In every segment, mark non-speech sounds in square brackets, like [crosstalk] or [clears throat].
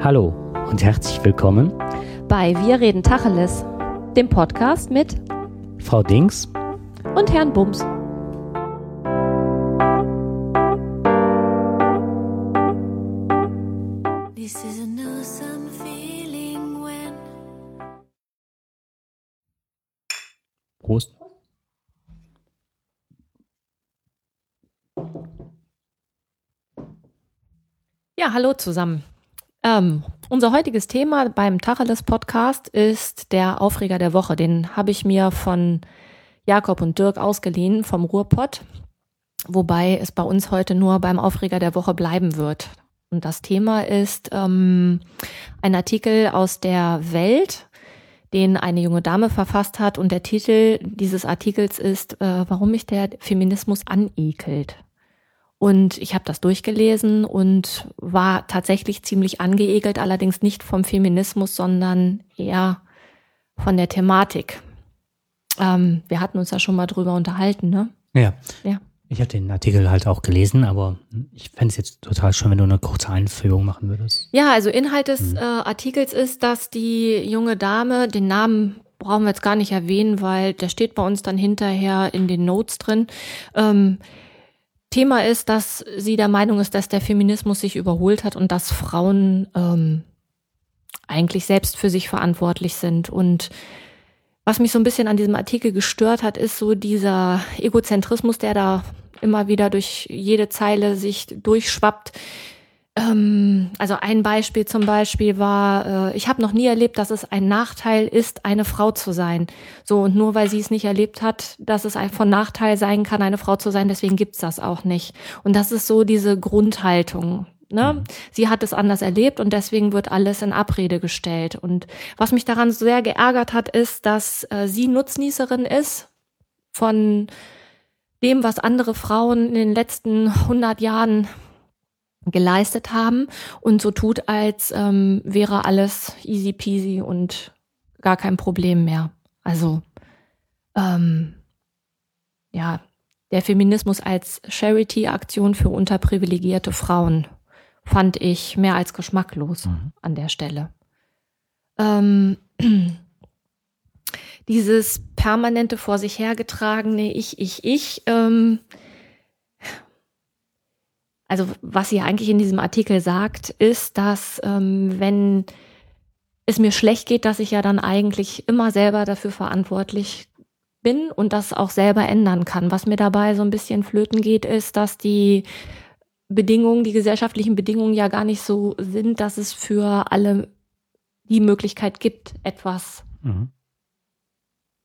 Hallo und herzlich willkommen bei Wir reden Tacheles, dem Podcast mit Frau Dings und Herrn Bums. Prost. Ja, hallo zusammen. Ähm, unser heutiges Thema beim Tacheles Podcast ist der Aufreger der Woche. Den habe ich mir von Jakob und Dirk ausgeliehen vom Ruhrpott, wobei es bei uns heute nur beim Aufreger der Woche bleiben wird. Und das Thema ist ähm, ein Artikel aus der Welt, den eine junge Dame verfasst hat. Und der Titel dieses Artikels ist, äh, warum mich der Feminismus anekelt. Und ich habe das durchgelesen und war tatsächlich ziemlich angeekelt, allerdings nicht vom Feminismus, sondern eher von der Thematik. Ähm, wir hatten uns da schon mal drüber unterhalten, ne? Ja. ja. Ich habe den Artikel halt auch gelesen, aber ich fände es jetzt total schön, wenn du eine kurze Einführung machen würdest. Ja, also Inhalt des mhm. äh, Artikels ist, dass die junge Dame, den Namen brauchen wir jetzt gar nicht erwähnen, weil der steht bei uns dann hinterher in den Notes drin. Ähm, Thema ist, dass sie der Meinung ist, dass der Feminismus sich überholt hat und dass Frauen ähm, eigentlich selbst für sich verantwortlich sind. Und was mich so ein bisschen an diesem Artikel gestört hat, ist so dieser Egozentrismus, der da immer wieder durch jede Zeile sich durchschwappt ähm, also ein Beispiel zum Beispiel war, äh, ich habe noch nie erlebt, dass es ein Nachteil ist, eine Frau zu sein. So, und nur weil sie es nicht erlebt hat, dass es von Nachteil sein kann, eine Frau zu sein, deswegen gibt's das auch nicht. Und das ist so diese Grundhaltung. Ne? Mhm. Sie hat es anders erlebt und deswegen wird alles in Abrede gestellt. Und was mich daran sehr geärgert hat, ist, dass äh, sie Nutznießerin ist von dem, was andere Frauen in den letzten 100 Jahren geleistet haben und so tut, als ähm, wäre alles easy peasy und gar kein Problem mehr. Also ähm, ja, der Feminismus als Charity-Aktion für unterprivilegierte Frauen fand ich mehr als geschmacklos mhm. an der Stelle. Ähm, [clears throat] dieses permanente vor sich hergetragene Ich, ich, ich, ähm, also was sie eigentlich in diesem Artikel sagt, ist, dass ähm, wenn es mir schlecht geht, dass ich ja dann eigentlich immer selber dafür verantwortlich bin und das auch selber ändern kann. Was mir dabei so ein bisschen flöten geht, ist, dass die Bedingungen, die gesellschaftlichen Bedingungen ja gar nicht so sind, dass es für alle die Möglichkeit gibt, etwas mhm.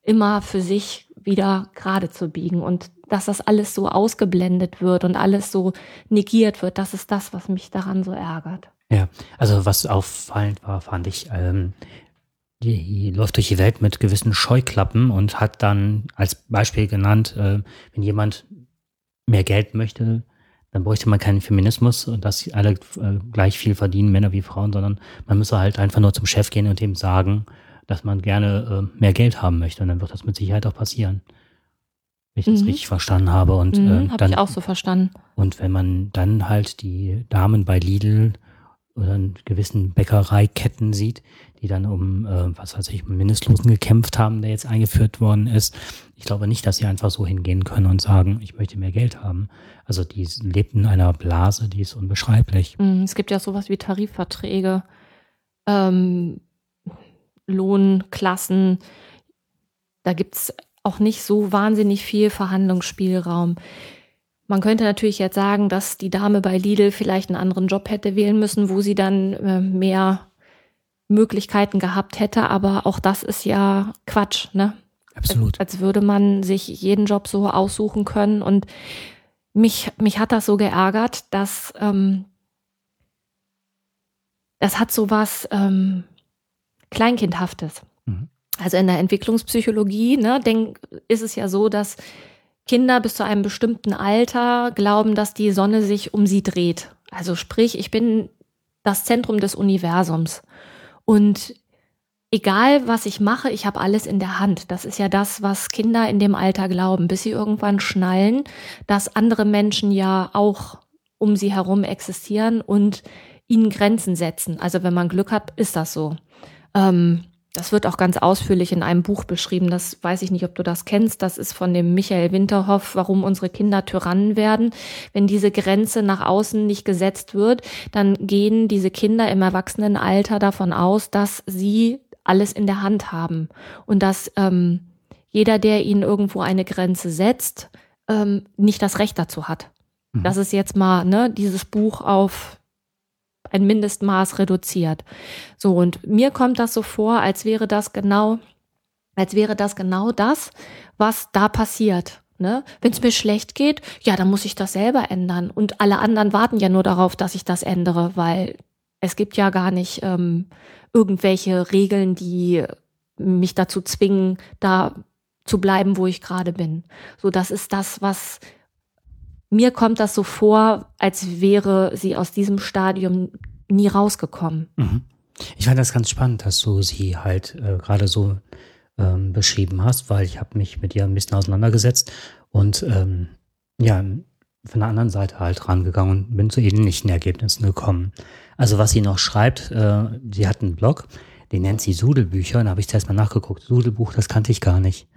immer für sich wieder gerade zu biegen. Und dass das alles so ausgeblendet wird und alles so negiert wird, das ist das, was mich daran so ärgert. Ja, also was auffallend war, fand ich, ähm, die, läuft durch die Welt mit gewissen Scheuklappen und hat dann als Beispiel genannt, äh, wenn jemand mehr Geld möchte, dann bräuchte man keinen Feminismus und dass alle äh, gleich viel verdienen, Männer wie Frauen, sondern man müsse halt einfach nur zum Chef gehen und ihm sagen, dass man gerne äh, mehr Geld haben möchte. Und dann wird das mit Sicherheit auch passieren wenn ich das mhm. richtig verstanden habe. Und mhm, äh, habe ich auch so verstanden. Und wenn man dann halt die Damen bei Lidl oder in gewissen Bäckereiketten sieht, die dann um, äh, was weiß ich, Mindestlosen gekämpft haben, der jetzt eingeführt worden ist. Ich glaube nicht, dass sie einfach so hingehen können und sagen, ich möchte mehr Geld haben. Also die lebten in einer Blase, die ist unbeschreiblich. Mhm, es gibt ja sowas wie Tarifverträge, ähm, Lohnklassen. Da gibt's auch nicht so wahnsinnig viel Verhandlungsspielraum. Man könnte natürlich jetzt sagen, dass die Dame bei Lidl vielleicht einen anderen Job hätte wählen müssen, wo sie dann äh, mehr Möglichkeiten gehabt hätte, aber auch das ist ja Quatsch, ne? Absolut. Als, als würde man sich jeden Job so aussuchen können. Und mich, mich hat das so geärgert, dass ähm, das hat so was ähm, Kleinkindhaftes. Mhm. Also in der Entwicklungspsychologie ne, denk, ist es ja so, dass Kinder bis zu einem bestimmten Alter glauben, dass die Sonne sich um sie dreht. Also sprich, ich bin das Zentrum des Universums. Und egal, was ich mache, ich habe alles in der Hand. Das ist ja das, was Kinder in dem Alter glauben, bis sie irgendwann schnallen, dass andere Menschen ja auch um sie herum existieren und ihnen Grenzen setzen. Also wenn man Glück hat, ist das so. Ähm, das wird auch ganz ausführlich in einem Buch beschrieben. Das weiß ich nicht, ob du das kennst. Das ist von dem Michael Winterhoff, warum unsere Kinder Tyrannen werden. Wenn diese Grenze nach außen nicht gesetzt wird, dann gehen diese Kinder im Erwachsenenalter davon aus, dass sie alles in der Hand haben und dass ähm, jeder, der ihnen irgendwo eine Grenze setzt, ähm, nicht das Recht dazu hat. Mhm. Das ist jetzt mal ne, dieses Buch auf ein Mindestmaß reduziert. So, und mir kommt das so vor, als wäre das genau, als wäre das genau das, was da passiert. Ne? Wenn es mir schlecht geht, ja, dann muss ich das selber ändern. Und alle anderen warten ja nur darauf, dass ich das ändere, weil es gibt ja gar nicht ähm, irgendwelche Regeln, die mich dazu zwingen, da zu bleiben, wo ich gerade bin. So, das ist das, was mir kommt das so vor, als wäre sie aus diesem Stadium nie rausgekommen. Mhm. Ich fand das ganz spannend, dass du sie halt äh, gerade so ähm, beschrieben hast, weil ich habe mich mit ihr ein bisschen auseinandergesetzt und ähm, ja, von der anderen Seite halt rangegangen und bin zu ähnlichen Ergebnissen gekommen. Also was sie noch schreibt, äh, sie hat einen Blog, den nennt sie Sudelbücher, und da habe ich zuerst mal nachgeguckt. Sudelbuch, das kannte ich gar nicht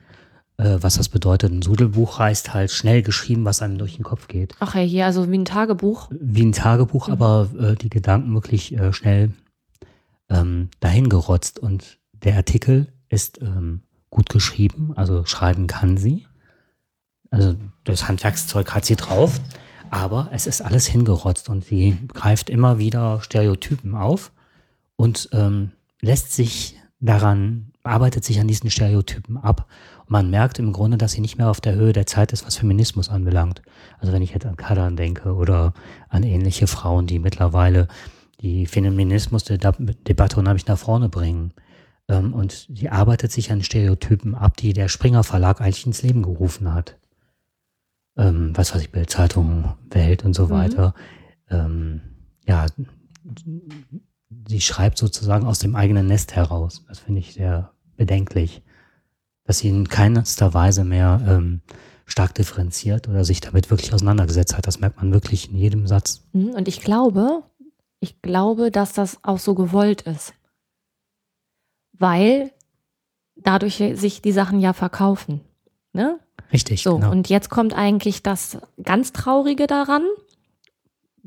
äh, was das bedeutet. Ein Sudelbuch heißt halt schnell geschrieben, was einem durch den Kopf geht. Ach ja, hier, also wie ein Tagebuch. Wie ein Tagebuch, mhm. aber äh, die Gedanken wirklich äh, schnell ähm, dahin gerotzt. Und der Artikel ist ähm, gut geschrieben, also schreiben kann sie. Also das Handwerkszeug hat sie drauf, aber es ist alles hingerotzt und sie greift immer wieder Stereotypen auf und ähm, lässt sich daran, arbeitet sich an diesen Stereotypen ab man merkt im Grunde, dass sie nicht mehr auf der Höhe der Zeit ist, was Feminismus anbelangt. Also wenn ich jetzt an Kadern denke oder an ähnliche Frauen, die mittlerweile die Feminismusdebatte unheimlich nach vorne bringen. Ähm, und sie arbeitet sich an Stereotypen ab, die der Springer Verlag eigentlich ins Leben gerufen hat. Ähm, was weiß ich, Bildzeitung, Welt und so mhm. weiter. Ähm, ja, sie schreibt sozusagen aus dem eigenen Nest heraus. Das finde ich sehr bedenklich dass sie in keinster Weise mehr ähm, stark differenziert oder sich damit wirklich auseinandergesetzt hat. Das merkt man wirklich in jedem Satz. Mhm, und ich glaube, ich glaube, dass das auch so gewollt ist. Weil dadurch sich die Sachen ja verkaufen. Ne? Richtig. So, genau. und jetzt kommt eigentlich das ganz Traurige daran.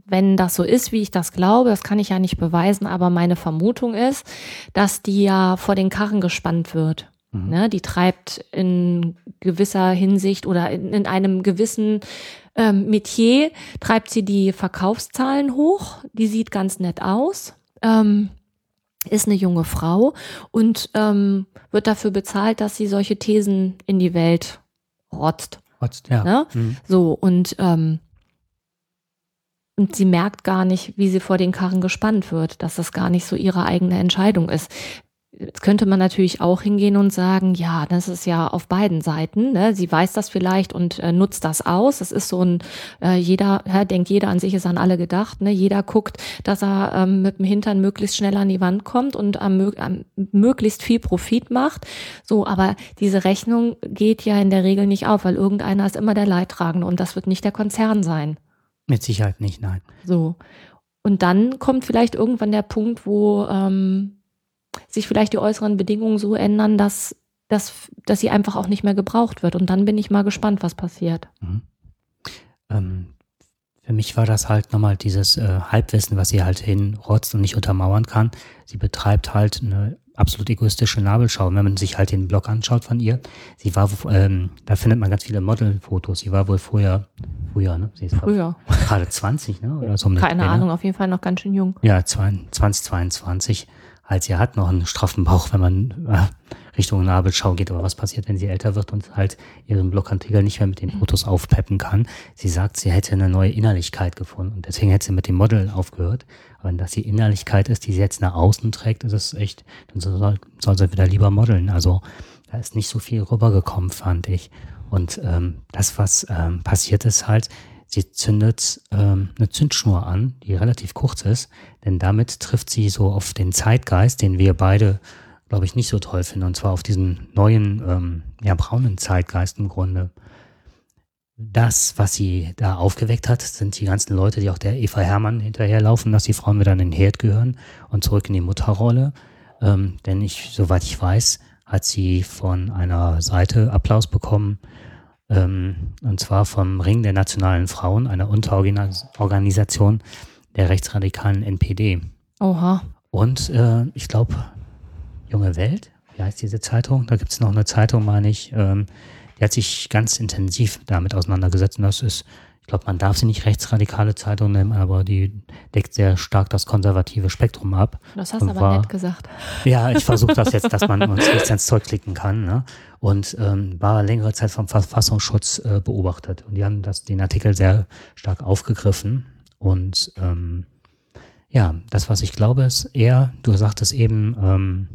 Wenn das so ist, wie ich das glaube, das kann ich ja nicht beweisen, aber meine Vermutung ist, dass die ja vor den Karren gespannt wird. Mhm. Ne, die treibt in gewisser Hinsicht oder in, in einem gewissen ähm, Metier, treibt sie die Verkaufszahlen hoch. Die sieht ganz nett aus. Ähm, ist eine junge Frau und ähm, wird dafür bezahlt, dass sie solche Thesen in die Welt rotzt. Rotzt, ja. Ne? Mhm. So, und, ähm, und sie merkt gar nicht, wie sie vor den Karren gespannt wird, dass das gar nicht so ihre eigene Entscheidung ist. Jetzt könnte man natürlich auch hingehen und sagen, ja, das ist ja auf beiden Seiten. Ne? Sie weiß das vielleicht und äh, nutzt das aus. Es ist so ein, äh, jeder, ja, denkt jeder an sich ist an alle gedacht. Ne? Jeder guckt, dass er ähm, mit dem Hintern möglichst schnell an die Wand kommt und am, am, möglichst viel Profit macht. So, aber diese Rechnung geht ja in der Regel nicht auf, weil irgendeiner ist immer der Leidtragende und das wird nicht der Konzern sein. Mit Sicherheit nicht, nein. So. Und dann kommt vielleicht irgendwann der Punkt, wo ähm, sich vielleicht die äußeren Bedingungen so ändern, dass, dass, dass sie einfach auch nicht mehr gebraucht wird. Und dann bin ich mal gespannt, was passiert. Mhm. Ähm, für mich war das halt nochmal dieses äh, Halbwissen, was sie halt hinrotzt und nicht untermauern kann. Sie betreibt halt eine absolut egoistische Nabelschau. Wenn man sich halt den Blog anschaut von ihr, sie war, ähm, da findet man ganz viele Modelfotos. Sie war wohl früher, früher, ne? Sie ist früher. Gerade 20, ne? Oder so Keine Ahnung, auf jeden Fall noch ganz schön jung. Ja, 2022 als sie hat noch einen straffen Bauch, wenn man äh, Richtung Nabelschau geht. Aber was passiert, wenn sie älter wird und halt ihren Blogartikel nicht mehr mit den Fotos aufpeppen kann? Sie sagt, sie hätte eine neue Innerlichkeit gefunden und deswegen hätte sie mit dem Model aufgehört. Aber wenn das die Innerlichkeit ist, die sie jetzt nach außen trägt, ist es echt, dann soll, soll sie wieder lieber modeln. Also da ist nicht so viel rübergekommen, fand ich. Und ähm, das, was ähm, passiert ist halt, Sie zündet ähm, eine Zündschnur an, die relativ kurz ist, denn damit trifft sie so auf den Zeitgeist, den wir beide, glaube ich, nicht so toll finden, und zwar auf diesen neuen, ähm, ja, braunen Zeitgeist im Grunde. das, was sie da aufgeweckt hat, sind die ganzen Leute, die auch der Eva Hermann hinterherlaufen, dass die Frauen wieder in den Herd gehören und zurück in die Mutterrolle. Ähm, denn ich, soweit ich weiß, hat sie von einer Seite Applaus bekommen, ähm, und zwar vom Ring der nationalen Frauen, einer Unterorganisation der rechtsradikalen NPD. Oha. Und äh, ich glaube, Junge Welt, wie heißt diese Zeitung? Da gibt es noch eine Zeitung, meine ich, ähm, die hat sich ganz intensiv damit auseinandergesetzt. Und das ist, glaube, man darf sie nicht rechtsradikale Zeitung nennen, aber die deckt sehr stark das konservative Spektrum ab. Das hast du aber war, nett gesagt. Ja, ich [laughs] versuche das jetzt, dass man uns nicht ins Zeug klicken kann. Ne? Und ähm, war längere Zeit vom Verfassungsschutz äh, beobachtet. Und die haben das, den Artikel sehr stark aufgegriffen. Und ähm, ja, das, was ich glaube, ist eher, du sagtest eben, ähm,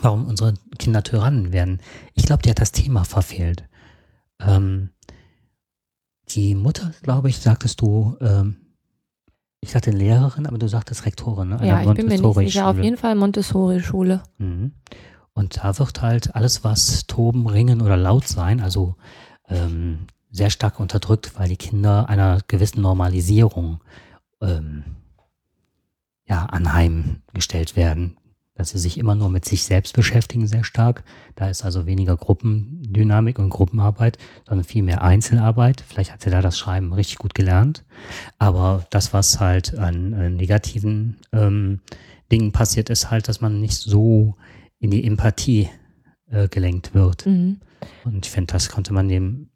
warum unsere Kinder Tyrannen werden. Ich glaube, die hat das Thema verfehlt. Ähm, die Mutter, glaube ich, sagtest du, ähm, ich sagte Lehrerin, aber du sagtest Rektorin, ne? ja, ich bin mir nicht sicher. Auf jeden Fall Montessori-Schule. Mhm. Und da wird halt alles, was toben, ringen oder laut sein, also ähm, sehr stark unterdrückt, weil die Kinder einer gewissen Normalisierung ähm, ja, anheimgestellt werden dass sie sich immer nur mit sich selbst beschäftigen, sehr stark. Da ist also weniger Gruppendynamik und Gruppenarbeit, sondern viel mehr Einzelarbeit. Vielleicht hat sie da das Schreiben richtig gut gelernt. Aber das, was halt an, an negativen ähm, Dingen passiert, ist halt, dass man nicht so in die Empathie äh, gelenkt wird. Mhm. Und ich finde, das konnte man dem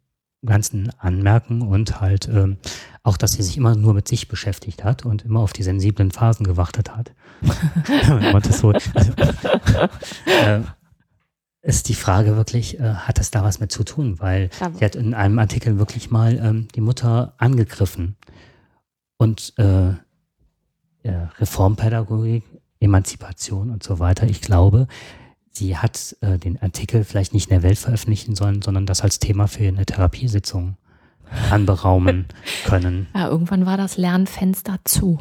Ganzen anmerken und halt ähm, auch, dass sie sich immer nur mit sich beschäftigt hat und immer auf die sensiblen Phasen gewartet hat. [laughs] so, also, äh, ist die Frage wirklich, äh, hat das da was mit zu tun? Weil ja. sie hat in einem Artikel wirklich mal ähm, die Mutter angegriffen und äh, Reformpädagogik, Emanzipation und so weiter. Ich glaube, sie hat äh, den Artikel vielleicht nicht in der Welt veröffentlichen sollen, sondern das als Thema für eine Therapiesitzung [laughs] anberaumen können. Ja, irgendwann war das Lernfenster zu.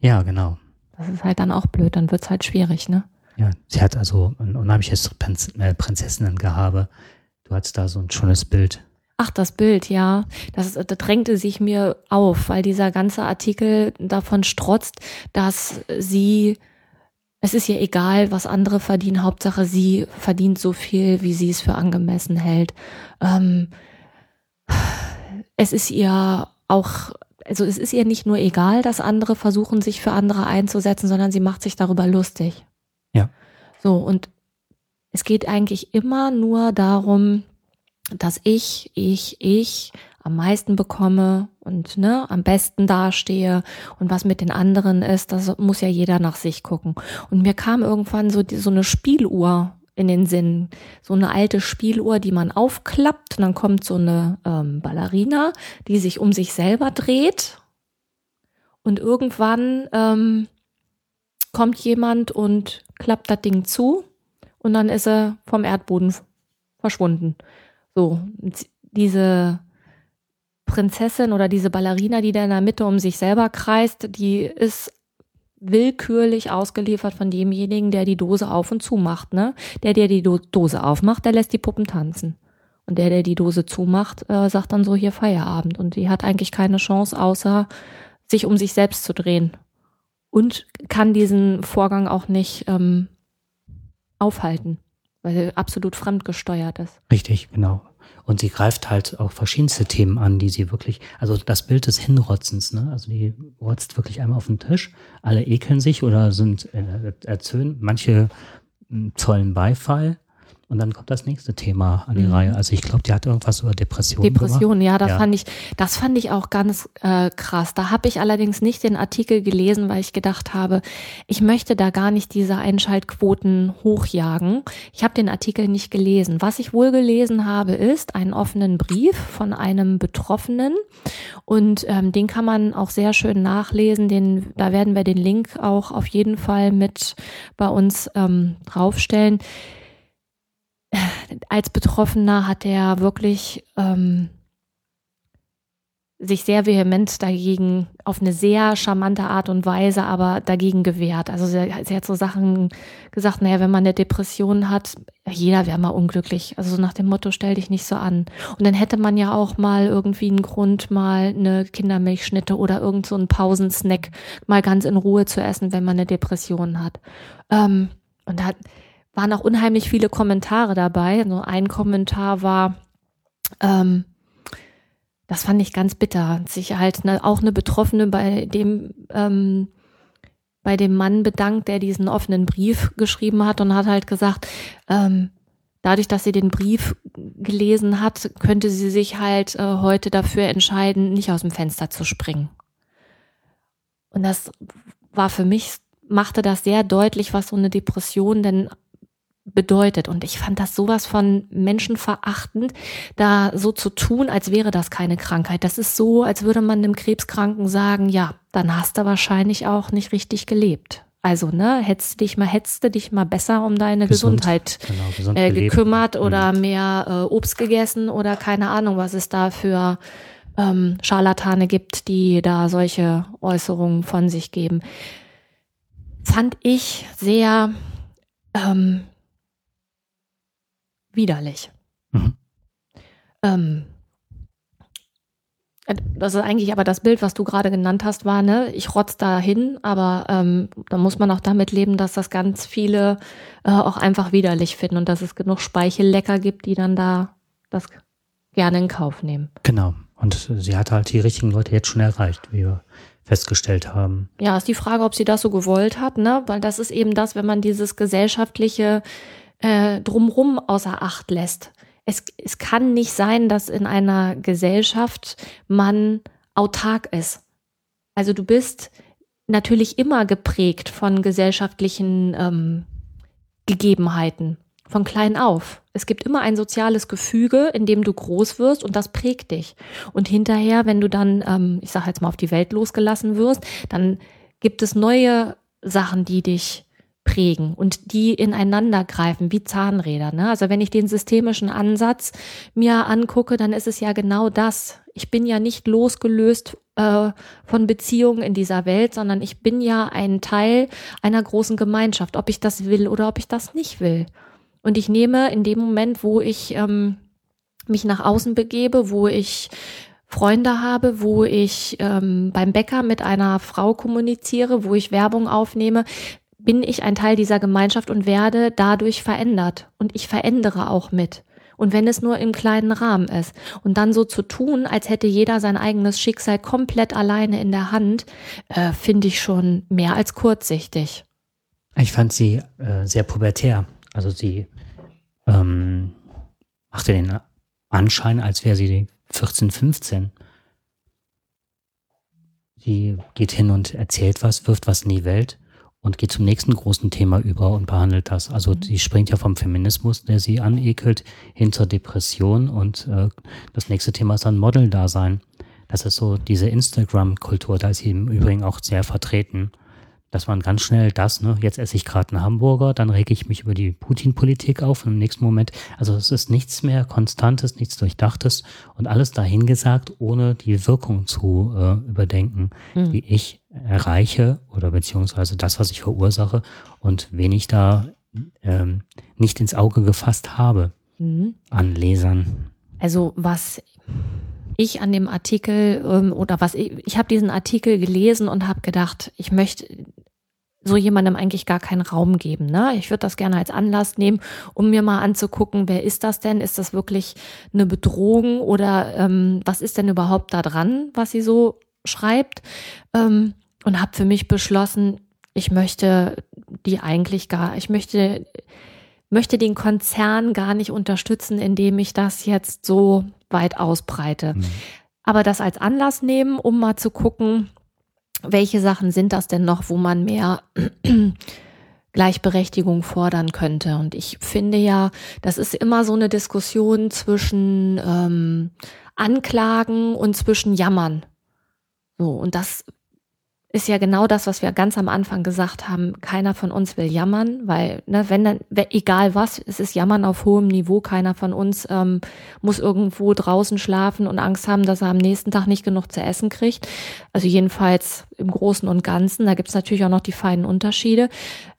Ja, genau. Das ist halt dann auch blöd, dann wird es halt schwierig, ne? Ja, sie hat also ein unheimliches Prinz äh, Prinzessinnengehabe. Du hattest da so ein schönes Bild. Ach, das Bild, ja. Das, das drängte sich mir auf, weil dieser ganze Artikel davon strotzt, dass sie es ist ihr egal, was andere verdienen. Hauptsache, sie verdient so viel, wie sie es für angemessen hält. Ähm, es ist ihr auch, also es ist ihr nicht nur egal, dass andere versuchen, sich für andere einzusetzen, sondern sie macht sich darüber lustig. Ja. So, und es geht eigentlich immer nur darum, dass ich, ich, ich am meisten bekomme und ne, am besten dastehe und was mit den anderen ist, das muss ja jeder nach sich gucken. Und mir kam irgendwann so, die, so eine Spieluhr in den Sinn. So eine alte Spieluhr, die man aufklappt und dann kommt so eine ähm, Ballerina, die sich um sich selber dreht und irgendwann ähm, kommt jemand und klappt das Ding zu und dann ist er vom Erdboden verschwunden. So, diese Prinzessin oder diese Ballerina, die da in der Mitte um sich selber kreist, die ist willkürlich ausgeliefert von demjenigen, der die Dose auf und zu macht. Ne? Der, der die Do Dose aufmacht, der lässt die Puppen tanzen. Und der, der die Dose zumacht, äh, sagt dann so hier Feierabend. Und die hat eigentlich keine Chance, außer sich um sich selbst zu drehen. Und kann diesen Vorgang auch nicht ähm, aufhalten, weil er absolut fremdgesteuert ist. Richtig, genau. Und sie greift halt auch verschiedenste Themen an, die sie wirklich, also das Bild des Hinrotzens, ne? Also die rotzt wirklich einmal auf den Tisch, alle ekeln sich oder sind äh, erzöhnt, manche hm, zollen Beifall und dann kommt das nächste Thema an die mhm. Reihe. Also ich glaube, die hat irgendwas über Depressionen. Depressionen, ja, das ja. fand ich, das fand ich auch ganz äh, krass. Da habe ich allerdings nicht den Artikel gelesen, weil ich gedacht habe, ich möchte da gar nicht diese Einschaltquoten hochjagen. Ich habe den Artikel nicht gelesen. Was ich wohl gelesen habe, ist einen offenen Brief von einem Betroffenen und ähm, den kann man auch sehr schön nachlesen. Den, da werden wir den Link auch auf jeden Fall mit bei uns ähm, draufstellen als Betroffener hat er wirklich ähm, sich sehr vehement dagegen auf eine sehr charmante Art und Weise aber dagegen gewehrt. Also sie, sie hat so Sachen gesagt, naja, wenn man eine Depression hat, jeder wäre mal unglücklich. Also so nach dem Motto, stell dich nicht so an. Und dann hätte man ja auch mal irgendwie einen Grund, mal eine Kindermilchschnitte oder irgend so einen Pausensnack mal ganz in Ruhe zu essen, wenn man eine Depression hat. Ähm, und da waren auch unheimlich viele Kommentare dabei. Also ein Kommentar war, ähm, das fand ich ganz bitter. Sich halt ne, auch eine Betroffene bei dem ähm, bei dem Mann bedankt, der diesen offenen Brief geschrieben hat und hat halt gesagt, ähm, dadurch, dass sie den Brief gelesen hat, könnte sie sich halt äh, heute dafür entscheiden, nicht aus dem Fenster zu springen. Und das war für mich, machte das sehr deutlich, was so eine Depression denn bedeutet. Und ich fand das sowas von menschenverachtend, da so zu tun, als wäre das keine Krankheit. Das ist so, als würde man einem Krebskranken sagen, ja, dann hast du wahrscheinlich auch nicht richtig gelebt. Also, ne, hättest du dich mal, hättest du dich mal besser um deine Gesund, Gesundheit genau, äh, gekümmert oder mhm. mehr äh, Obst gegessen oder keine Ahnung, was es da für ähm, Scharlatane gibt, die da solche Äußerungen von sich geben. Fand ich sehr ähm, widerlich. Mhm. Ähm, das ist eigentlich aber das Bild, was du gerade genannt hast, war, ne, ich rotz da hin, aber ähm, da muss man auch damit leben, dass das ganz viele äh, auch einfach widerlich finden und dass es genug Speichellecker gibt, die dann da das gerne in Kauf nehmen. Genau. Und sie hat halt die richtigen Leute jetzt schon erreicht, wie wir festgestellt haben. Ja, ist die Frage, ob sie das so gewollt hat, ne? Weil das ist eben das, wenn man dieses gesellschaftliche äh, drumrum außer Acht lässt. Es, es kann nicht sein, dass in einer Gesellschaft man autark ist. Also du bist natürlich immer geprägt von gesellschaftlichen ähm, Gegebenheiten, von klein auf. Es gibt immer ein soziales Gefüge, in dem du groß wirst und das prägt dich. Und hinterher, wenn du dann, ähm, ich sage jetzt mal, auf die Welt losgelassen wirst, dann gibt es neue Sachen, die dich prägen und die ineinander greifen wie Zahnräder. Ne? Also wenn ich den systemischen Ansatz mir angucke, dann ist es ja genau das. Ich bin ja nicht losgelöst äh, von Beziehungen in dieser Welt, sondern ich bin ja ein Teil einer großen Gemeinschaft, ob ich das will oder ob ich das nicht will. Und ich nehme in dem Moment, wo ich ähm, mich nach außen begebe, wo ich Freunde habe, wo ich ähm, beim Bäcker mit einer Frau kommuniziere, wo ich Werbung aufnehme, bin ich ein Teil dieser Gemeinschaft und werde dadurch verändert. Und ich verändere auch mit. Und wenn es nur im kleinen Rahmen ist. Und dann so zu tun, als hätte jeder sein eigenes Schicksal komplett alleine in der Hand, äh, finde ich schon mehr als kurzsichtig. Ich fand sie äh, sehr pubertär. Also sie ähm, machte den Anschein, als wäre sie 14, 15. Sie geht hin und erzählt was, wirft was in die Welt und geht zum nächsten großen Thema über und behandelt das. Also mhm. sie springt ja vom Feminismus, der sie anekelt, hin zur Depression und äh, das nächste Thema ist dann Model-Dasein. Das ist so diese Instagram-Kultur, da ist sie im Übrigen auch sehr vertreten dass man ganz schnell das, ne, jetzt esse ich gerade einen Hamburger, dann rege ich mich über die Putin-Politik auf und im nächsten Moment, also es ist nichts mehr Konstantes, nichts Durchdachtes und alles dahingesagt, ohne die Wirkung zu äh, überdenken, mhm. die ich erreiche oder beziehungsweise das, was ich verursache und wen ich da ähm, nicht ins Auge gefasst habe mhm. an Lesern. Also was ich an dem Artikel ähm, oder was ich, ich habe diesen Artikel gelesen und habe gedacht, ich möchte so jemandem eigentlich gar keinen Raum geben. Ne? Ich würde das gerne als Anlass nehmen, um mir mal anzugucken, wer ist das denn? Ist das wirklich eine Bedrohung oder ähm, was ist denn überhaupt da dran, was sie so schreibt? Ähm, und habe für mich beschlossen, ich möchte die eigentlich gar, ich möchte möchte den Konzern gar nicht unterstützen, indem ich das jetzt so weit ausbreite. Mhm. Aber das als Anlass nehmen, um mal zu gucken, welche Sachen sind das denn noch, wo man mehr [clears throat] Gleichberechtigung fordern könnte. Und ich finde ja, das ist immer so eine Diskussion zwischen ähm, Anklagen und zwischen Jammern. So, und das ist ja genau das, was wir ganz am Anfang gesagt haben. Keiner von uns will jammern, weil, ne, wenn dann, egal was, es ist Jammern auf hohem Niveau. Keiner von uns ähm, muss irgendwo draußen schlafen und Angst haben, dass er am nächsten Tag nicht genug zu essen kriegt. Also jedenfalls im Großen und Ganzen. Da gibt's natürlich auch noch die feinen Unterschiede.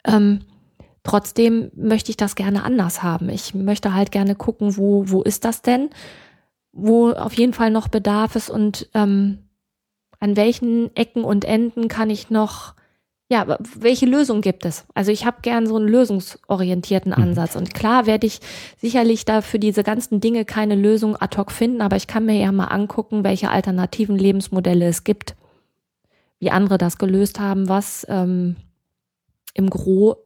Ähm, trotzdem möchte ich das gerne anders haben. Ich möchte halt gerne gucken, wo, wo ist das denn? Wo auf jeden Fall noch Bedarf ist und ähm, an welchen Ecken und Enden kann ich noch, ja, welche Lösung gibt es? Also ich habe gern so einen lösungsorientierten mhm. Ansatz. Mhm. Und klar werde ich sicherlich da für diese ganzen Dinge keine Lösung ad hoc finden, aber ich kann mir ja mal angucken, welche alternativen Lebensmodelle es gibt, wie andere das gelöst haben, was ähm, im Gro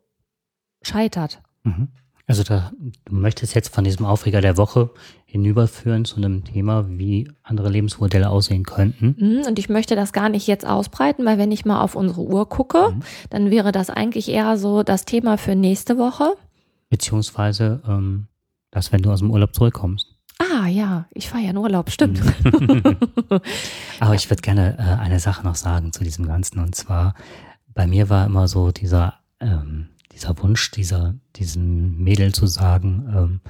scheitert. Mhm. Also da, du möchtest jetzt von diesem Aufreger der Woche hinüberführen zu einem Thema, wie andere Lebensmodelle aussehen könnten. Mhm, und ich möchte das gar nicht jetzt ausbreiten, weil wenn ich mal auf unsere Uhr gucke, mhm. dann wäre das eigentlich eher so das Thema für nächste Woche. Beziehungsweise ähm, das, wenn du aus dem Urlaub zurückkommst. Ah ja, ich fahre ja in Urlaub, stimmt. [laughs] Aber ich würde gerne äh, eine Sache noch sagen zu diesem Ganzen. Und zwar, bei mir war immer so dieser ähm, dieser Wunsch, dieser, diesen Mädel zu sagen, ähm,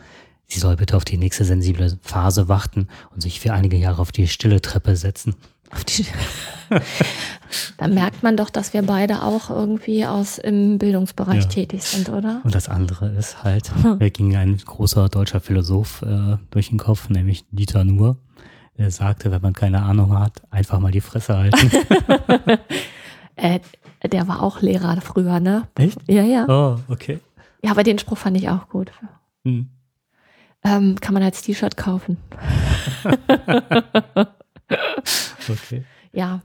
sie soll bitte auf die nächste sensible Phase warten und sich für einige Jahre auf die stille Treppe setzen. Auf die [laughs] [laughs] da merkt man doch, dass wir beide auch irgendwie aus im Bildungsbereich ja. tätig sind, oder? Und das andere ist halt, [laughs] mir ging ein großer deutscher Philosoph äh, durch den Kopf, nämlich Dieter Nuhr. Der sagte, wenn man keine Ahnung hat, einfach mal die Fresse halten. Äh, der war auch Lehrer früher, ne? Echt? Ja, ja. Oh, okay. Ja, aber den Spruch fand ich auch gut. Hm. Ähm, kann man als T-Shirt kaufen. [laughs] okay. Ja.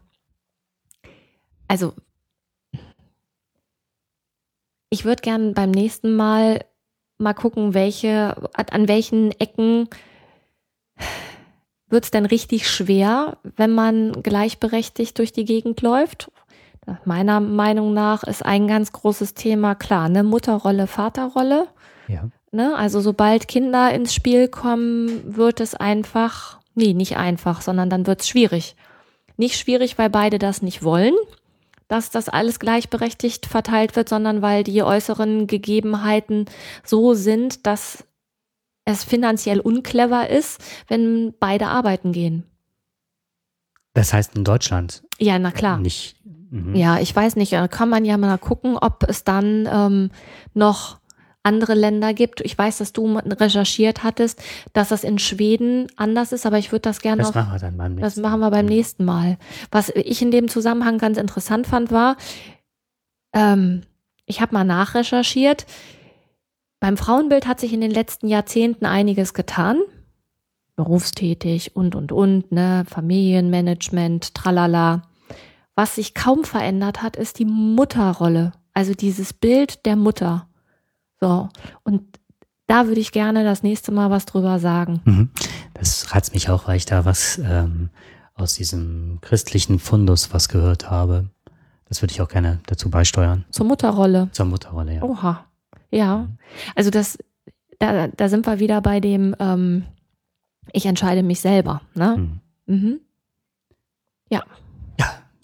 Also, ich würde gern beim nächsten Mal mal gucken, welche, an welchen Ecken wird es denn richtig schwer, wenn man gleichberechtigt durch die Gegend läuft Meiner Meinung nach ist ein ganz großes Thema klar, ne? Mutterrolle, Vaterrolle. Ja. Ne? Also sobald Kinder ins Spiel kommen, wird es einfach, nee, nicht einfach, sondern dann wird es schwierig. Nicht schwierig, weil beide das nicht wollen, dass das alles gleichberechtigt verteilt wird, sondern weil die äußeren Gegebenheiten so sind, dass es finanziell unclever ist, wenn beide arbeiten gehen. Das heißt in Deutschland. Ja, na klar. Nicht Mhm. Ja, ich weiß nicht, äh, kann man ja mal gucken, ob es dann ähm, noch andere Länder gibt. Ich weiß, dass du recherchiert hattest, dass das in Schweden anders ist, aber ich würde das gerne. Das machen wir dann beim nächsten Das machen wir beim nächsten Mal. Was ich in dem Zusammenhang ganz interessant fand, war, ähm, ich habe mal nachrecherchiert. Beim Frauenbild hat sich in den letzten Jahrzehnten einiges getan. Berufstätig und und und, ne, Familienmanagement, tralala. Was sich kaum verändert hat, ist die Mutterrolle. Also dieses Bild der Mutter. So. Und da würde ich gerne das nächste Mal was drüber sagen. Mhm. Das reizt mich auch, weil ich da was ähm, aus diesem christlichen Fundus was gehört habe. Das würde ich auch gerne dazu beisteuern. Zur Mutterrolle. Zur Mutterrolle, ja. Oha. Ja. Also das, da, da sind wir wieder bei dem, ähm, ich entscheide mich selber. Ne? Mhm. Mhm. Ja.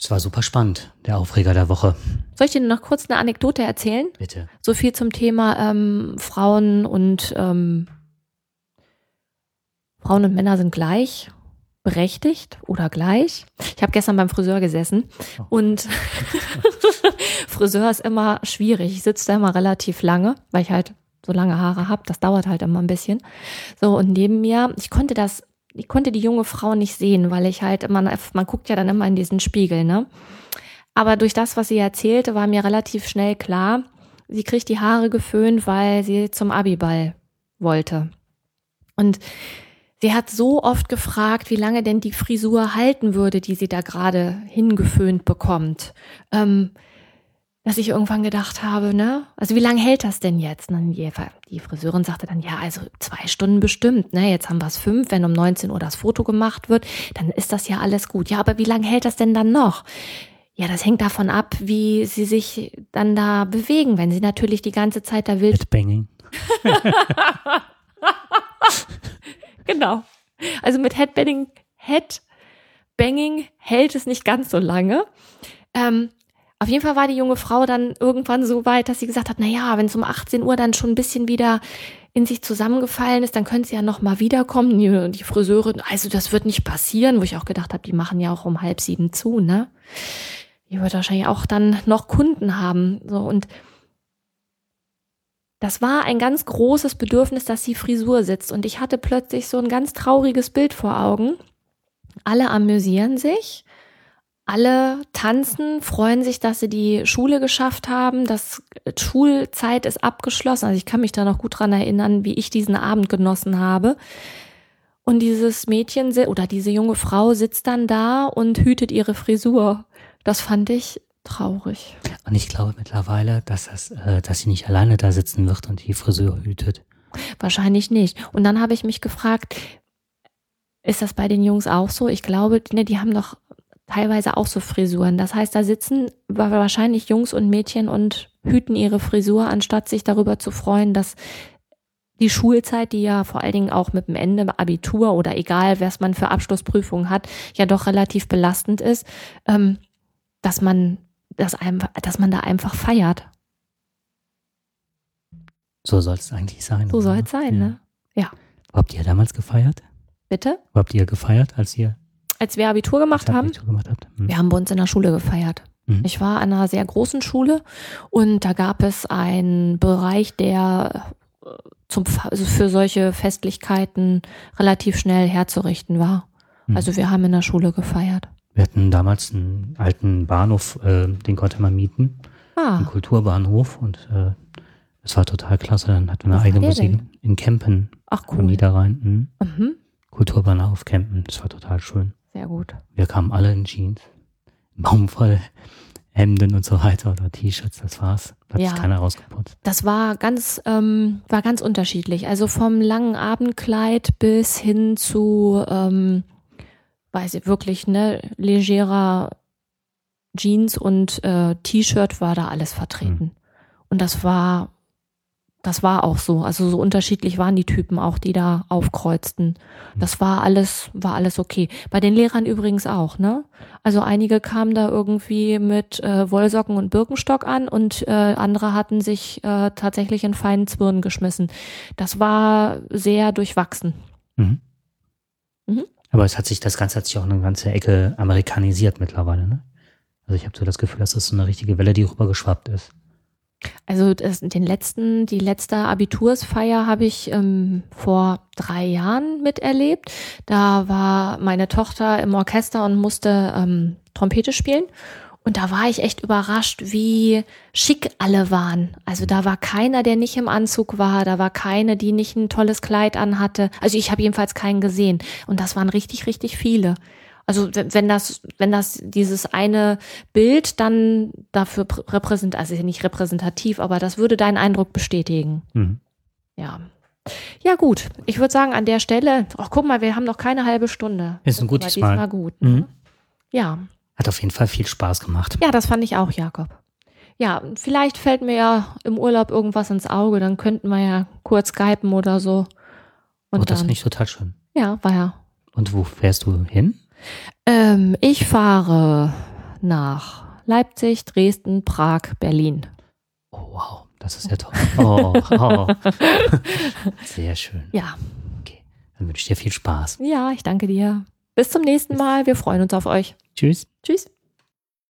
Es war super spannend, der Aufreger der Woche. Soll ich dir noch kurz eine Anekdote erzählen? Bitte. So viel zum Thema ähm, Frauen und ähm, Frauen und Männer sind gleich berechtigt oder gleich. Ich habe gestern beim Friseur gesessen oh. und [laughs] Friseur ist immer schwierig. Ich sitze da immer relativ lange, weil ich halt so lange Haare habe. Das dauert halt immer ein bisschen. So, und neben mir, ich konnte das ich konnte die junge Frau nicht sehen, weil ich halt immer, man guckt ja dann immer in diesen Spiegel, ne? Aber durch das, was sie erzählte, war mir relativ schnell klar, sie kriegt die Haare geföhnt, weil sie zum Abiball wollte. Und sie hat so oft gefragt, wie lange denn die Frisur halten würde, die sie da gerade hingeföhnt bekommt. Ähm, dass ich irgendwann gedacht habe, ne? Also wie lange hält das denn jetzt? Und dann die, die Friseurin sagte dann, ja, also zwei Stunden bestimmt, ne? Jetzt haben wir es fünf, wenn um 19 Uhr das Foto gemacht wird, dann ist das ja alles gut. Ja, aber wie lange hält das denn dann noch? Ja, das hängt davon ab, wie sie sich dann da bewegen, wenn sie natürlich die ganze Zeit da wild. Headbanging. [laughs] genau. Also mit Headbanging, Headbanging hält es nicht ganz so lange. Ähm, Auf jeden Fall war die junge Frau dann irgendwann so weit, dass sie gesagt hat, na ja, wenn es um 18 Uhr dann schon ein bisschen wieder in sich zusammengefallen ist, dann könnte sie ja noch mal wiederkommen. Die, die Friseurin, also das wird nicht passieren, wo ich auch gedacht habe, die machen ja auch um halb sieben zu, ne? Die wird wahrscheinlich auch dann noch Kunden haben. So und das war ein ganz großes Bedürfnis, dass die Frisur sitzt. Und ich hatte plötzlich so ein ganz trauriges Bild vor Augen. Alle amüsieren sich alle tanzen, freuen sich, dass sie die Schule geschafft haben. Das Schulzeit ist abgeschlossen. Also ich kann mich da noch gut dran erinnern, wie ich diesen Abend genossen habe. Und dieses Mädchen oder diese junge Frau sitzt dann da und hütet ihre Frisur. Das fand ich traurig. Und ich glaube mittlerweile, dass, das, äh, dass sie nicht alleine da sitzen wird und die Frisur hütet. Wahrscheinlich nicht. Und dann habe ich mich gefragt, ist das bei den Jungs auch so? Ich glaube, ne, die haben doch teilweise auch so Frisuren. Das heißt, da sitzen wahrscheinlich Jungs und Mädchen und hüten ihre Frisur, anstatt sich darüber zu freuen, dass die Schulzeit, die ja vor allen Dingen auch mit dem Ende Abitur oder egal, was man für Abschlussprüfungen hat, ja doch relativ belastend ist, ähm, dass man das einfach, dass man da einfach feiert. So soll es eigentlich sein. So soll es sein, ja. ne? Ja. Wo habt ihr damals gefeiert? Bitte? Wo habt ihr gefeiert, als ihr als wir Abitur gemacht haben, Abitur gemacht hm. wir haben bei uns in der Schule gefeiert. Mhm. Ich war an einer sehr großen Schule und da gab es einen Bereich, der äh, zum, also für solche Festlichkeiten relativ schnell herzurichten war. Mhm. Also wir haben in der Schule gefeiert. Wir hatten damals einen alten Bahnhof, äh, den konnte man mieten. Ah. Einen Kulturbahnhof und äh, es war total klasse. Dann hatten wir eine eigene Musik denn? in Campen. Ach cool. Niederrhein. Mhm. Mhm. Kulturbahnhof Campen. Das war total schön. Sehr gut. Wir kamen alle in Jeans, Baumwoll, Hemden und so weiter oder T-Shirts, das war's. Da hat ja, sich keiner rausgeputzt. Das war ganz, ähm, war ganz unterschiedlich. Also vom langen Abendkleid bis hin zu, ähm, weiß ich wirklich, ne, legerer Jeans und äh, T-Shirt war da alles vertreten. Hm. Und das war das war auch so. Also so unterschiedlich waren die Typen auch, die da aufkreuzten. Das war alles, war alles okay. Bei den Lehrern übrigens auch, ne? Also einige kamen da irgendwie mit äh, Wollsocken und Birkenstock an und äh, andere hatten sich äh, tatsächlich in feinen Zwirn geschmissen. Das war sehr durchwachsen. Mhm. Mhm. Aber es hat sich, das Ganze hat sich auch eine ganze Ecke amerikanisiert mittlerweile, ne? Also ich habe so das Gefühl, dass das so eine richtige Welle, die rübergeschwappt ist. Also das, den letzten, die letzte Abitursfeier habe ich ähm, vor drei Jahren miterlebt. Da war meine Tochter im Orchester und musste ähm, Trompete spielen. Und da war ich echt überrascht, wie schick alle waren. Also da war keiner, der nicht im Anzug war, da war keine, die nicht ein tolles Kleid anhatte. Also ich habe jedenfalls keinen gesehen. Und das waren richtig, richtig viele. Also wenn das, wenn das dieses eine Bild dann dafür repräsentiert, also nicht repräsentativ, aber das würde deinen Eindruck bestätigen. Mhm. Ja. Ja, gut. Ich würde sagen, an der Stelle, ach guck mal, wir haben noch keine halbe Stunde. Ist ein gutes Mal. Mal gut. Ne? Mhm. Ja. Hat auf jeden Fall viel Spaß gemacht. Ja, das fand ich auch, Jakob. Ja, vielleicht fällt mir ja im Urlaub irgendwas ins Auge, dann könnten wir ja kurz skypen oder so. Und oh, das finde ich total schön. Ja, war ja. Und wo fährst du hin? Ähm, ich fahre nach Leipzig, Dresden, Prag, Berlin. Oh, wow, das ist ja toll. Oh, oh. [laughs] Sehr schön. Ja. Okay, dann wünsche ich dir viel Spaß. Ja, ich danke dir. Bis zum nächsten Mal. Wir freuen uns auf euch. Tschüss. Tschüss.